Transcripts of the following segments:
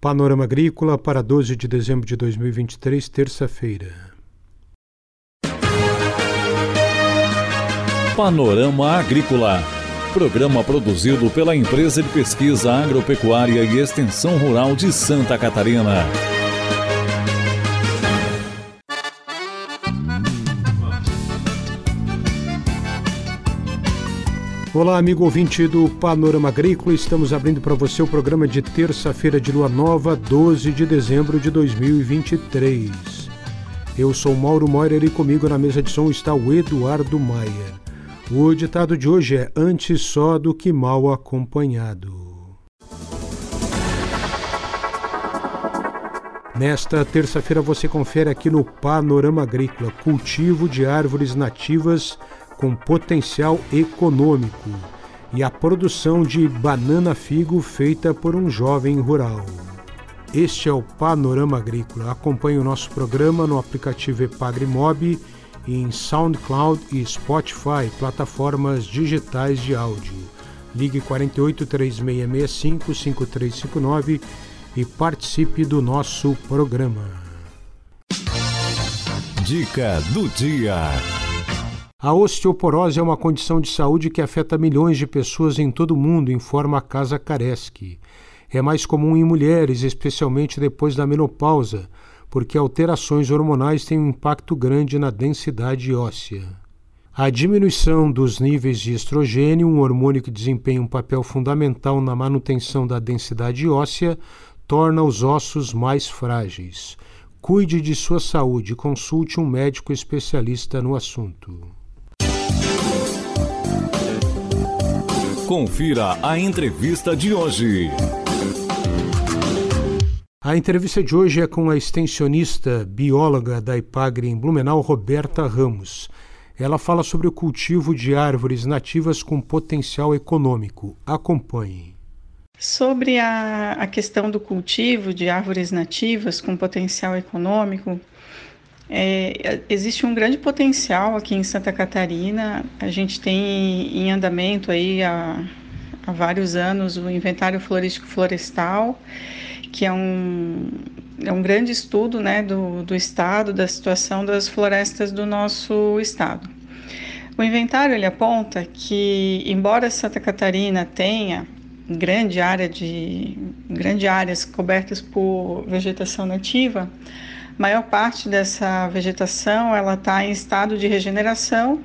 Panorama Agrícola para 12 de dezembro de 2023, terça-feira. Panorama Agrícola. Programa produzido pela Empresa de Pesquisa Agropecuária e Extensão Rural de Santa Catarina. Olá, amigo ouvinte do Panorama Agrícola. Estamos abrindo para você o programa de terça-feira de lua nova, 12 de dezembro de 2023. Eu sou Mauro Moirer e comigo na mesa de som está o Eduardo Maier. O ditado de hoje é: Antes só do que mal acompanhado. Nesta terça-feira você confere aqui no Panorama Agrícola cultivo de árvores nativas com potencial econômico e a produção de banana figo feita por um jovem rural. Este é o Panorama Agrícola. Acompanhe o nosso programa no aplicativo Epagri-Mob em SoundCloud e Spotify, plataformas digitais de áudio. Ligue 48 3665 5359 e participe do nosso programa. Dica do dia. A osteoporose é uma condição de saúde que afeta milhões de pessoas em todo o mundo, informa a Casa Kareski. É mais comum em mulheres, especialmente depois da menopausa, porque alterações hormonais têm um impacto grande na densidade óssea. A diminuição dos níveis de estrogênio, um hormônio que desempenha um papel fundamental na manutenção da densidade óssea, torna os ossos mais frágeis. Cuide de sua saúde e consulte um médico especialista no assunto. Confira a entrevista de hoje. A entrevista de hoje é com a extensionista bióloga da IPAGRE em Blumenau, Roberta Ramos. Ela fala sobre o cultivo de árvores nativas com potencial econômico. Acompanhe. Sobre a, a questão do cultivo de árvores nativas com potencial econômico, é, existe um grande potencial aqui em Santa Catarina. A gente tem em andamento aí há, há vários anos o inventário florístico florestal, que é um, é um grande estudo né, do, do estado, da situação das florestas do nosso estado. O inventário ele aponta que, embora Santa Catarina tenha grande área de grande áreas cobertas por vegetação nativa, maior parte dessa vegetação ela está em estado de regeneração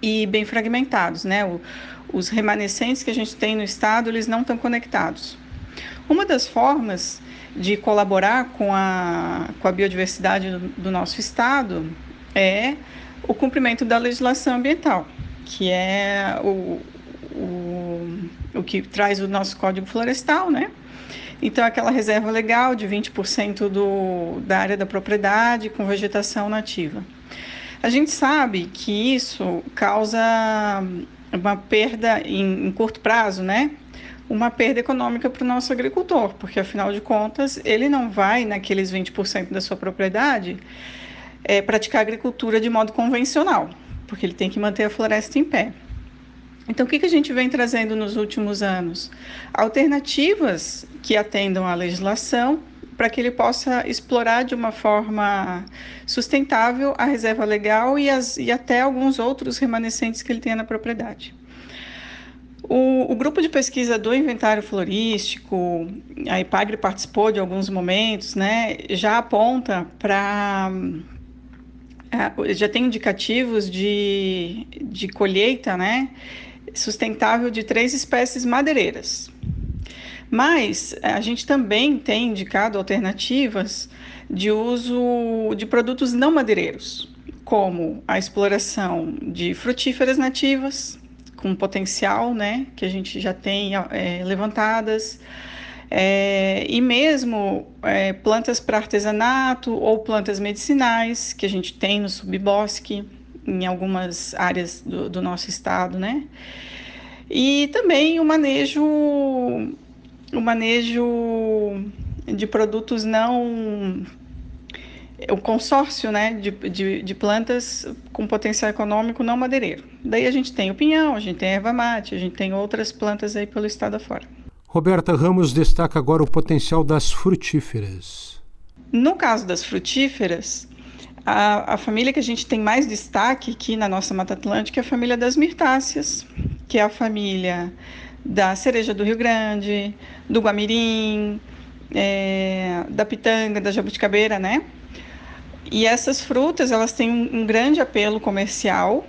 e bem fragmentados, né? O, os remanescentes que a gente tem no estado eles não estão conectados. Uma das formas de colaborar com a, com a biodiversidade do, do nosso estado é o cumprimento da legislação ambiental, que é o, o, o que traz o nosso Código Florestal, né? Então, aquela reserva legal de 20% do, da área da propriedade com vegetação nativa. A gente sabe que isso causa uma perda em, em curto prazo, né? Uma perda econômica para o nosso agricultor, porque afinal de contas ele não vai naqueles 20% da sua propriedade é, praticar agricultura de modo convencional, porque ele tem que manter a floresta em pé. Então, o que, que a gente vem trazendo nos últimos anos? Alternativas que atendam à legislação para que ele possa explorar de uma forma sustentável a reserva legal e, as, e até alguns outros remanescentes que ele tenha na propriedade. O, o, grupo de pesquisa do inventário florístico, a IPAGRE participou de alguns momentos, né, já aponta para é, já tem indicativos de, de colheita, né, sustentável de três espécies madeireiras. Mas a gente também tem indicado alternativas de uso de produtos não madeireiros, como a exploração de frutíferas nativas, com potencial, né, que a gente já tem é, levantadas, é, e mesmo é, plantas para artesanato ou plantas medicinais, que a gente tem no subbosque, em algumas áreas do, do nosso estado, né? E também o manejo, o manejo de produtos não o consórcio né, de, de, de, plantas com potencial econômico não madeireiro. Daí a gente tem o pinhão, a gente tem a erva mate, a gente tem outras plantas aí pelo estado afora. Roberta Ramos destaca agora o potencial das frutíferas. No caso das frutíferas, a, a, família que a gente tem mais destaque aqui na nossa Mata Atlântica é a família das mirtáceas, que é a família da cereja do Rio Grande, do guamirim, é, da pitanga, da jabuticabeira, né? E essas frutas, elas têm um, um grande apelo comercial,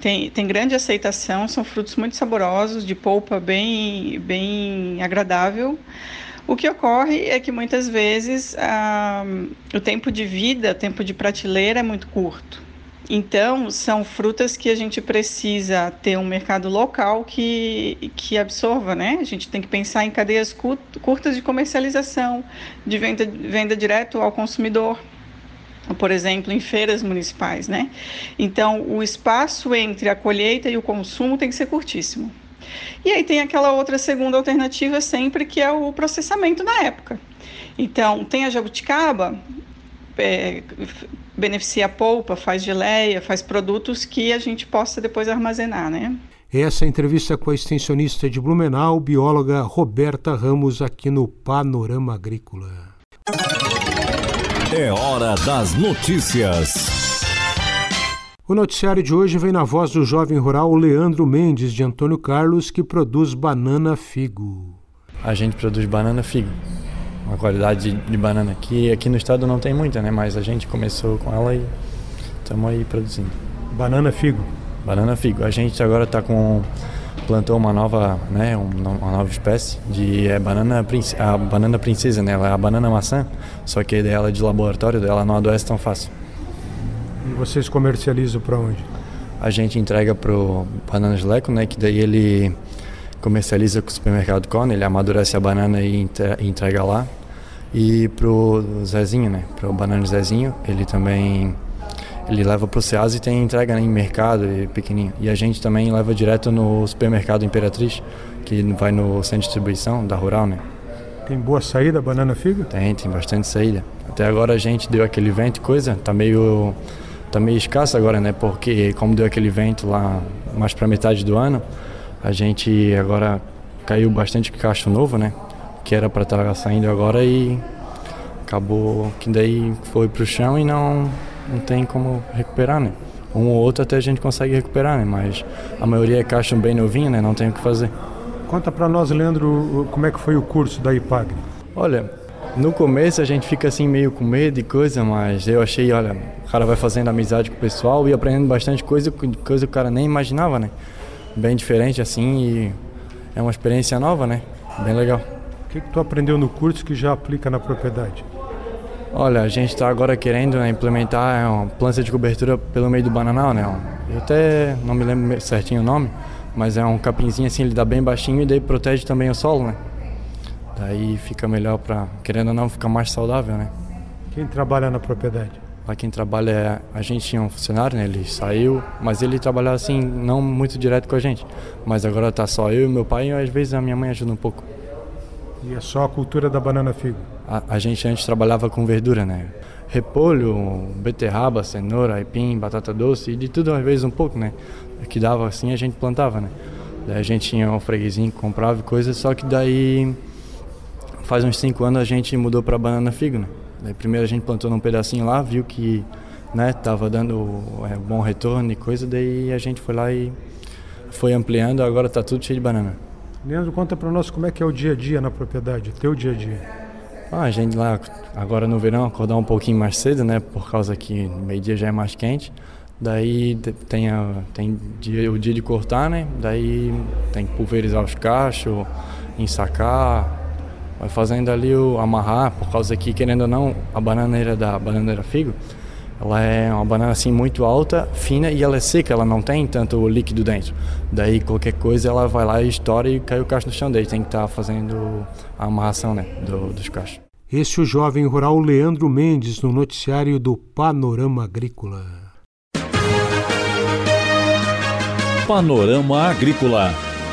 tem, tem grande aceitação, são frutos muito saborosos, de polpa bem, bem agradável. O que ocorre é que muitas vezes ah, o tempo de vida, o tempo de prateleira é muito curto. Então, são frutas que a gente precisa ter um mercado local que, que absorva, né? A gente tem que pensar em cadeias curtas de comercialização, de venda, venda direto ao consumidor, por exemplo, em feiras municipais, né? Então, o espaço entre a colheita e o consumo tem que ser curtíssimo. E aí tem aquela outra segunda alternativa sempre, que é o processamento na época. Então, tem a jabuticaba, é, beneficia a polpa, faz geleia, faz produtos que a gente possa depois armazenar, né? Essa entrevista com a extensionista de Blumenau, bióloga Roberta Ramos, aqui no Panorama Agrícola. É hora das notícias. O noticiário de hoje vem na voz do jovem rural Leandro Mendes de Antônio Carlos, que produz banana figo. A gente produz banana figo. Uma qualidade de banana que aqui no estado não tem muita, né? Mas a gente começou com ela e estamos aí produzindo. Banana figo. Banana figo. A gente agora está com plantou uma nova, né, uma nova espécie de é banana a banana princesa, né? Ela é a banana maçã, só que dela de laboratório, ela não adoece tão fácil. E vocês comercializam para onde? A gente entrega para o Bananas Leco, né, que daí ele comercializa com o supermercado Cone, ele amadurece a banana e entrega lá. E pro Zezinho, né, para o Banana Zezinho, ele também ele leva para o Ceasa e tem entrega né, em mercado e pequenininho. E a gente também leva direto no supermercado Imperatriz, que vai no centro de distribuição da Rural, né. Tem boa saída a banana figa? Tem, tem bastante saída. Até agora a gente deu aquele vento e coisa, tá meio tá meio escassa agora, né? Porque como deu aquele vento lá mais para metade do ano, a gente agora caiu bastante cacho novo, né? Que era para estar tá saindo agora e acabou que daí foi pro chão e não não tem como recuperar, né? Um ou outro até a gente consegue recuperar, né? Mas a maioria é caixa bem novinho, né? Não tem o que fazer. Conta para nós, Leandro, como é que foi o curso da IPAG? Olha, no começo a gente fica assim meio com medo e coisa, mas eu achei, olha, o cara vai fazendo amizade com o pessoal e aprendendo bastante coisa, coisa que o cara nem imaginava, né? Bem diferente assim e é uma experiência nova, né? Bem legal. O que, que tu aprendeu no curso que já aplica na propriedade? Olha, a gente está agora querendo né, implementar uma planta de cobertura pelo meio do bananal, né? Eu até não me lembro certinho o nome, mas é um capinzinho assim, ele dá bem baixinho e daí protege também o solo, né? Daí fica melhor para, querendo ou não, ficar mais saudável, né? Quem trabalha na propriedade? Lá quem trabalha é. A gente tinha um funcionário, né? Ele saiu, mas ele trabalhava assim, não muito direto com a gente. Mas agora tá só eu e meu pai e às vezes a minha mãe ajuda um pouco. E é só a cultura da banana figo? A, a gente antes trabalhava com verdura, né? Repolho, beterraba, cenoura, aipim, batata doce e de tudo às vezes um pouco, né? Que dava assim a gente plantava, né? Daí a gente tinha um freguesinho que comprava coisas, só que daí faz uns 5 anos a gente mudou para banana figo, né? Daí primeiro a gente plantou num pedacinho lá, viu que né, tava dando é, bom retorno e coisa, daí a gente foi lá e foi ampliando, agora tá tudo cheio de banana. Leandro, conta para nós como é que é o dia a dia na propriedade, o teu dia a dia. Ah, a gente lá, agora no verão, acordar um pouquinho mais cedo, né, por causa que meio-dia já é mais quente. Daí tem, a, tem dia, o dia de cortar, né, daí tem que pulverizar os cachos, ensacar, vai fazendo ali o amarrar, por causa que, querendo ou não, a bananeira da bananeira figo, ela é uma banana assim muito alta, fina e ela é seca, ela não tem tanto líquido dentro. Daí qualquer coisa ela vai lá e estoura e cai o cacho no chão daí tem que estar tá fazendo a amarração né, do, dos cachos. Esse é o jovem rural Leandro Mendes no noticiário do Panorama Agrícola. Panorama Agrícola